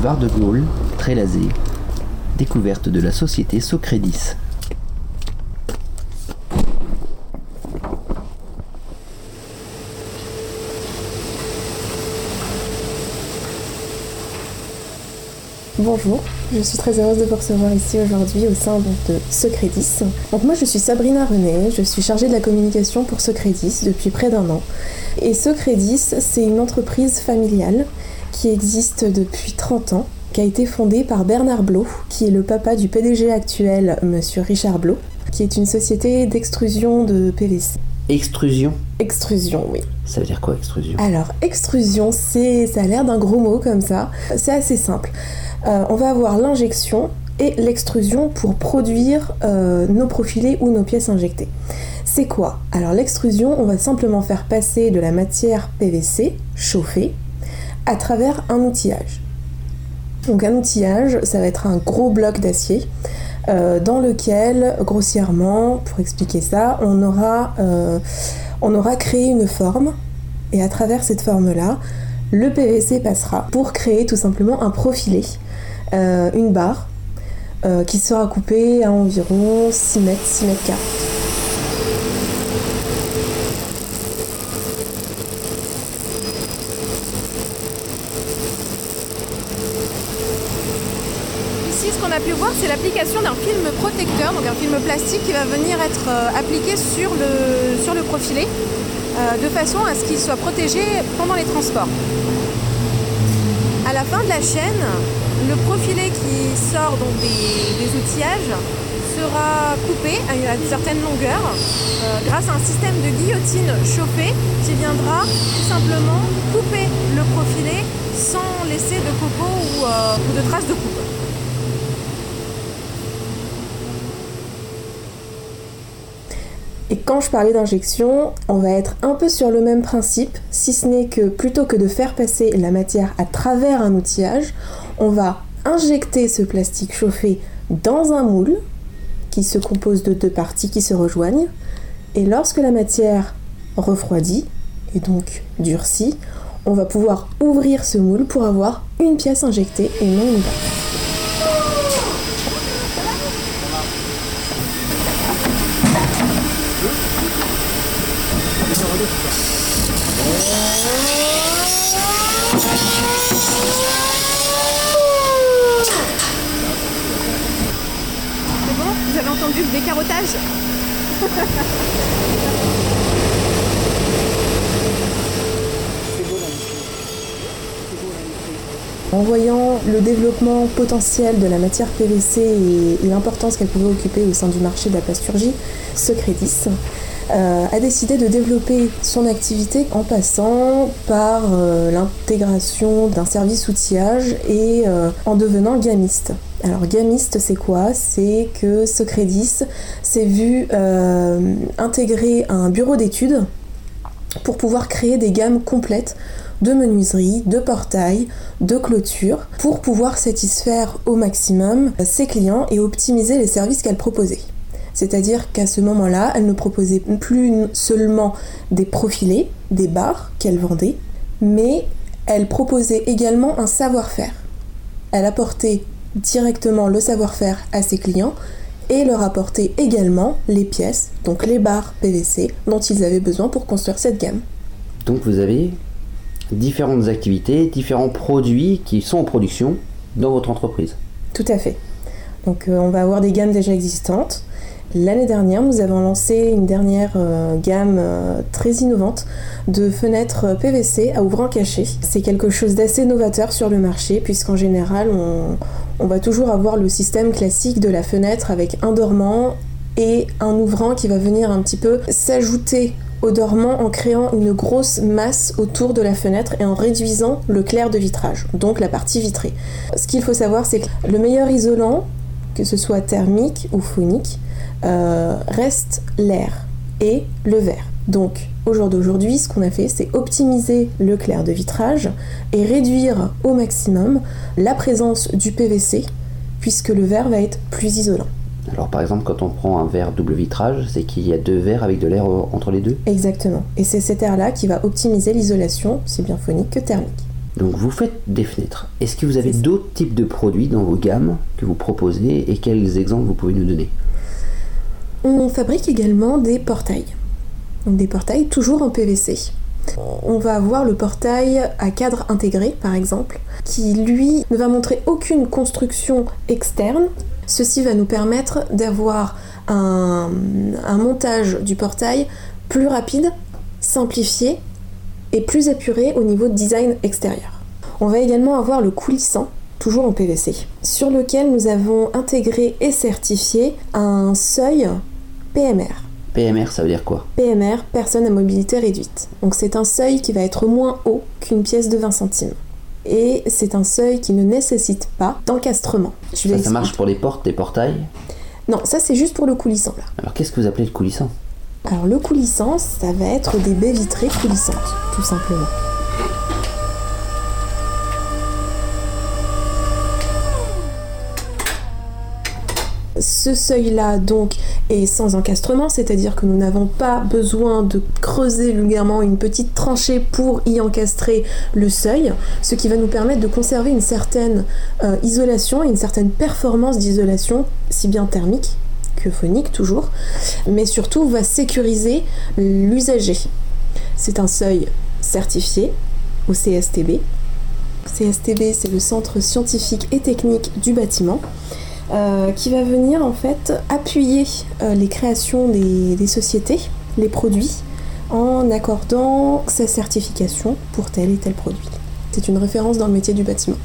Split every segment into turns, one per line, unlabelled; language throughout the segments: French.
boulevard de Gaulle, Trélazé, découverte de la société Socredis.
Bonjour, je suis très heureuse de vous recevoir ici aujourd'hui au sein de Secredis. Donc moi je suis Sabrina René, je suis chargée de la communication pour Secredis depuis près d'un an. Et Secredis, c'est une entreprise familiale qui existe depuis 30 ans, qui a été fondée par Bernard Blot, qui est le papa du PDG actuel, monsieur Richard Blot, qui est une société d'extrusion de PVC.
Extrusion?
Extrusion, oui.
Ça veut dire quoi extrusion?
Alors, extrusion, c'est, ça a l'air d'un gros mot comme ça. C'est assez simple. Euh, on va avoir l'injection et l'extrusion pour produire euh, nos profilés ou nos pièces injectées. C'est quoi? Alors l'extrusion, on va simplement faire passer de la matière PVC chauffée à travers un outillage. Donc un outillage, ça va être un gros bloc d'acier euh, dans lequel, grossièrement, pour expliquer ça, on aura, on aura créé une forme et à travers cette forme-là, le PVC passera pour créer tout simplement un profilé euh, une barre euh, qui sera coupée à environ 6 mètres, 6 mètres 40.
Ce qu'on a pu voir, c'est l'application d'un film protecteur, donc un film plastique qui va venir être euh, appliqué sur le, sur le profilé, de façon à ce qu'il soit protégé pendant les transports. À la fin de la chaîne, le profilé qui sort des, outillages sera coupé à une, certaine longueur euh, grâce à un système de guillotine chauffée qui viendra tout simplement couper le profilé sans laisser de copeaux euh, ou de traces de coupe.
Quand je parlais d'injection, on va être un peu sur le même principe, si ce n'est que plutôt que de faire passer la matière à travers un outillage, on va injecter ce plastique chauffé dans un moule qui se compose de deux parties qui se rejoignent. Et lorsque la matière refroidit et donc durcit, on va pouvoir ouvrir ce moule pour avoir une pièce injectée et non une. En voyant le développement potentiel de la matière PVC et l'importance qu'elle pouvait occuper au sein du marché de la plasturgie, Secredis euh, a décidé de développer son activité en passant par euh, l'intégration d'un service outillage et euh, en devenant gamiste. Alors gamiste c'est quoi? C'est que Socredis s'est vu intégrer un bureau d'études pour pouvoir créer des gammes complètes de menuiserie, de portail, de clôture, pour pouvoir satisfaire au maximum ses clients et optimiser les services qu'elle proposait. C'est-à-dire qu'à ce moment-là, elle ne proposait plus seulement des profilés, des barres qu'elle vendait, mais elle proposait également un savoir-faire. Elle apportait directement le savoir-faire à ses clients et leur apportait également les pièces, donc les barres PVC dont ils avaient besoin pour construire cette gamme.
Donc vous avez différentes activités, différents produits qui sont en production dans votre entreprise.
Tout à fait. Donc euh, on va avoir des gammes déjà existantes, L'année dernière, nous avons lancé une dernière euh, gamme euh, très innovante de fenêtres PVC à ouvrant caché. C'est quelque chose d'assez novateur sur le marché puisqu'en général, on, va toujours avoir le système classique de la fenêtre avec un dormant et un ouvrant qui va venir un petit peu s'ajouter au dormant en créant une grosse masse autour de la fenêtre et en réduisant le clair de vitrage, donc la partie vitrée. Ce qu'il faut savoir, c'est que le meilleur isolant, que ce soit thermique ou phonique, euh, reste l'air et le verre. Donc au jour d'aujourd'hui, ce qu'on a fait, c'est optimiser le clair de vitrage et réduire au maximum la présence du PVC puisque le verre va être plus isolant.
Alors par exemple, quand on prend un verre double vitrage, c'est qu'il y a deux verres avec de l'air entre les deux?
Exactement. Et c'est cet air-là qui va optimiser l'isolation, c'est bien phonique que thermique.
Donc vous faites des fenêtres. Est-ce que vous avez d'autres types de produits dans vos gammes que vous proposez et quels exemples vous pouvez nous donner?
On fabrique également des portails. Donc des portails toujours en PVC. On va avoir le portail à cadre intégré par exemple, qui lui ne va montrer aucune construction externe. Ceci va nous permettre d'avoir un, un montage du portail plus rapide, simplifié et plus épuré au niveau de design extérieur. On va également avoir le coulissant, toujours en PVC, sur lequel nous avons intégré et certifié un seuil PMR.
PMR, ça veut dire quoi?
PMR, personne à mobilité réduite. Donc c'est un seuil qui va être moins haut qu'une pièce de 20 centimes. Et c'est un seuil qui ne nécessite pas d'encastrement.
Ça, ça marche pour les portes, les portails?
Non, ça c'est juste pour le coulissant là.
Alors qu'est-ce que vous appelez le coulissant?
Alors le coulissant, ça va être des baies vitrées coulissantes, tout simplement. Ce seuil-là, donc, est sans encastrement, c'est-à-dire que nous n'avons pas besoin de creuser vulgairement une petite tranchée pour y encastrer le seuil, ce qui va nous permettre de conserver une certaine euh, isolation et une certaine performance d'isolation, si bien thermique phonique toujours, mais surtout va sécuriser l'usager. C'est un seuil certifié au CSTB. CSTB, c'est le Centre scientifique et technique du bâtiment. Euh, qui va venir en fait appuyer euh, les créations des, des, sociétés, les produits, en accordant sa certification pour tel et tel produit. C'est une référence dans le métier du bâtiment.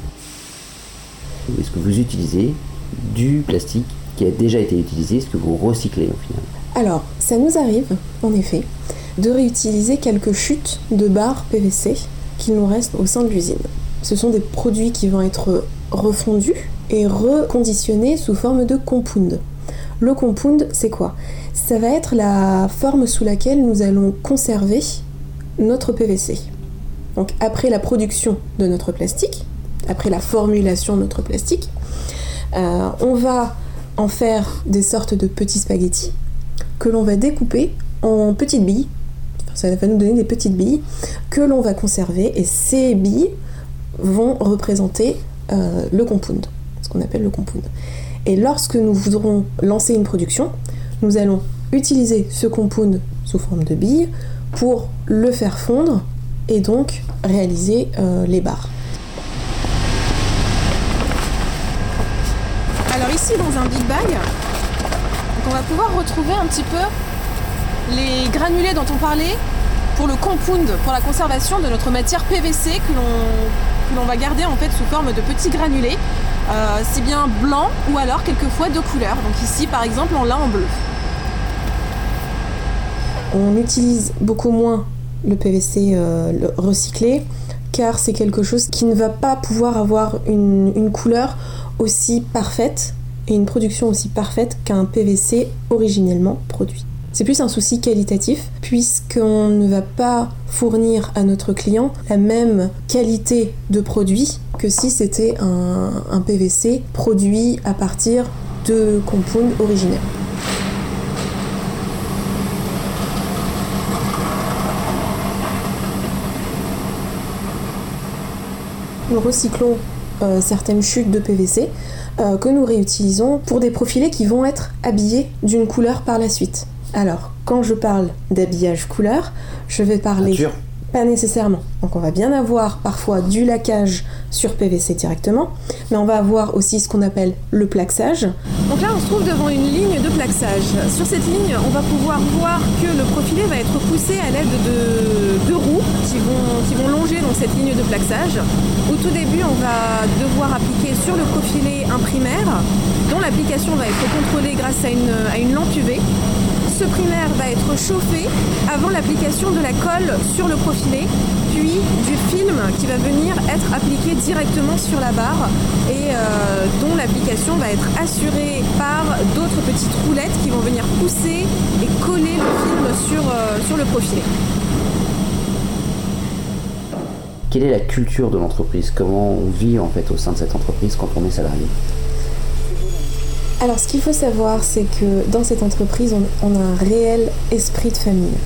Est-ce que vous utilisez du plastique qui a déjà été utilisé, ce que vous recyclez au final
Alors, ça nous arrive, en effet, de réutiliser quelques chutes de barres PVC qui nous restent au sein de l'usine. Ce sont des produits qui vont être refondus et reconditionnés sous forme de compound. Le compound, c'est quoi? Ça va être la forme sous laquelle nous allons conserver notre PVC. Donc après la production de notre plastique, après la formulation de notre plastique, euh, on va en faire des sortes de petits spaghettis que l'on va découper en petites billes. Ça va nous donner des petites billes que l'on va conserver et ces billes vont représenter euh, le compound, ce qu'on appelle le compound. Et lorsque nous voudrons lancer une production, nous allons utiliser ce compound sous forme de billes pour le faire fondre et donc réaliser euh, les barres.
Ici dans un Big Bag, on va pouvoir retrouver un petit peu les granulés dont on parlait pour le compound, pour la conservation de notre matière PVC que l'on va garder en fait sous forme de petits granulés, euh, si bien blanc ou alors quelquefois de couleur. Donc ici par exemple on l'a en bleu.
On utilise beaucoup moins le PVC euh, recyclé car c'est quelque chose qui ne va pas pouvoir avoir une couleur aussi parfaite et une production aussi parfaite qu'un PVC originellement produit. C'est plus un souci qualitatif puisqu'on ne va pas fournir à notre client la même qualité de produit que si c'était un, PVC produit à partir de compound originels. Nous recyclons euh, certaines chutes de PVC euh, que nous réutilisons pour des profilés qui vont être habillés d'une couleur par la suite. Alors, quand je parle d'habillage couleur, je vais parler... Pas nécessairement. Donc on va bien avoir parfois du laquage sur PVC directement, mais on va avoir aussi ce qu'on appelle le plaxage.
Donc là on se trouve devant une ligne de plaxage. Sur cette ligne, on va pouvoir voir que le profilé va être poussé à l'aide de, roues qui vont, qui vont longer cette ligne de plaxage. Au tout début, on va devoir appliquer sur le profilé un primaire dont l'application va être contrôlée grâce à une, à une lampe UV ce primaire va être chauffé avant l'application de la colle sur le profilé, puis du film qui va venir être appliqué directement sur la barre et euh, dont l'application va être assurée par d'autres petites roulettes qui vont venir pousser et coller le film sur, euh, sur le profilé.
Quelle est la culture de l'entreprise? Comment on vit en fait au sein de cette entreprise quand on est salarié?
Alors ce qu'il faut savoir, c'est que dans cette entreprise, on, a un réel esprit de famille.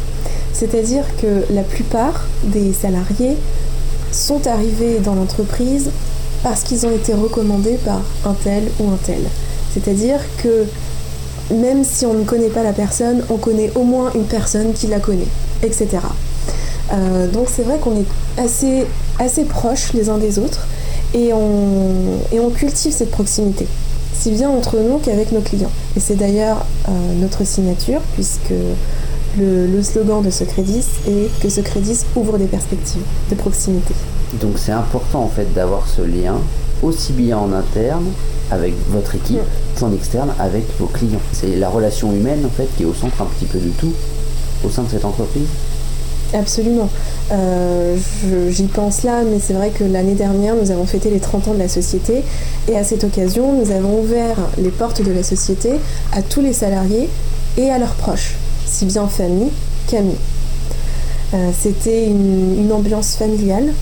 C'est-à-dire que la plupart des salariés sont arrivés dans l'entreprise parce qu'ils ont été recommandés par un tel ou un tel. C'est-à-dire que même si on ne connaît pas la personne, on connaît au moins une personne qui la connaît, etc. Euh, donc c'est vrai qu'on est assez, assez proches les uns des autres et on, et on cultive cette proximité, si bien entre nous qu'avec nos clients. Et c'est d'ailleurs euh, notre signature, puisque le, le slogan de ce crédit est que ce crédit ouvre des perspectives de proximité.
Donc c'est important en fait d'avoir ce lien aussi bien en interne avec votre équipe qu'en externe avec vos clients. C'est la relation humaine en fait qui est au centre un petit peu du tout au sein de cette entreprise.
Absolument. Euh, J'y pense là, mais c'est vrai que l'année dernière, nous avons fêté les 30 ans de la société et à cette occasion, nous avons ouvert les portes de la société à tous les salariés et à leurs proches, si bien famille qu'amis. Euh, C'était une, une ambiance familiale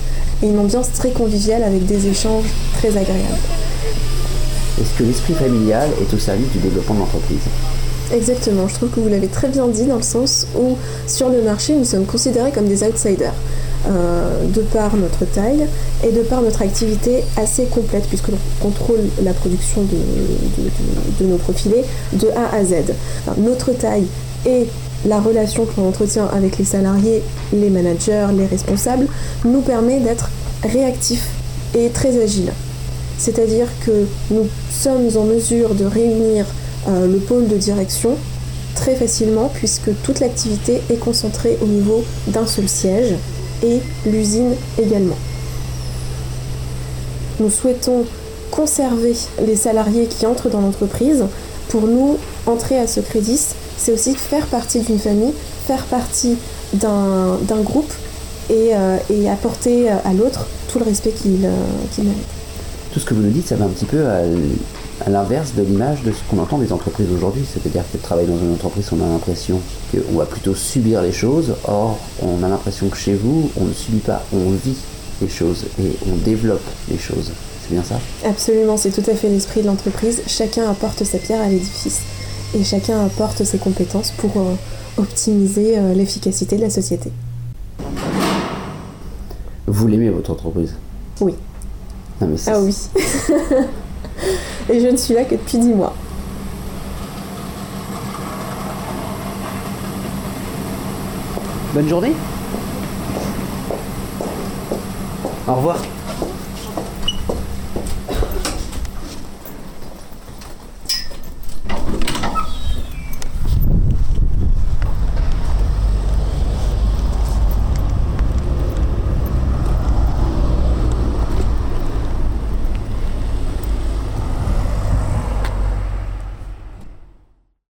et une ambiance très conviviale avec des échanges très agréables.
Est-ce que l'esprit familial est au service du développement de l'entreprise?
Exactement, je trouve que vous l'avez très bien dit dans le sens où sur le marché nous sommes considérés comme des outsiders. euh, de par notre taille et de par notre activité assez complète puisque l'on contrôle la production de, nos profilés de A à Z. Notre taille et la relation que l'on entretient avec les salariés, les managers, les responsables nous permet d'être réactifs et très agiles. C'est-à-dire que nous sommes en mesure de réunir le pôle de direction très facilement puisque toute l'activité est concentrée au niveau d'un seul siège et l'usine également. Nous souhaitons conserver les salariés qui entrent dans l'entreprise. Pour nous, entrer à ce crédit, c'est aussi faire partie d'une famille, faire partie d'un groupe et, euh, et apporter à l'autre tout le respect qu'il euh, mérite.
Tout ce que vous nous dites, ça va un petit peu à, à l'inverse de l'image de ce qu'on entend des entreprises aujourd'hui. C'est-à-dire que travailler dans une entreprise, on a l'impression qu'on va plutôt subir les choses. Or, on a l'impression que chez vous, on ne subit pas, on vit les choses et on développe les choses. C'est bien ça?
Absolument, c'est tout à fait l'esprit de l'entreprise. Chacun apporte sa pierre à l'édifice et chacun apporte ses compétences pour euh, optimiser euh, l'efficacité de la société.
Vous l'aimez, votre entreprise?
Oui.
Non, mais c'est-
Ah oui. et je ne suis là que depuis 10 mois.
Bonne journée Au revoir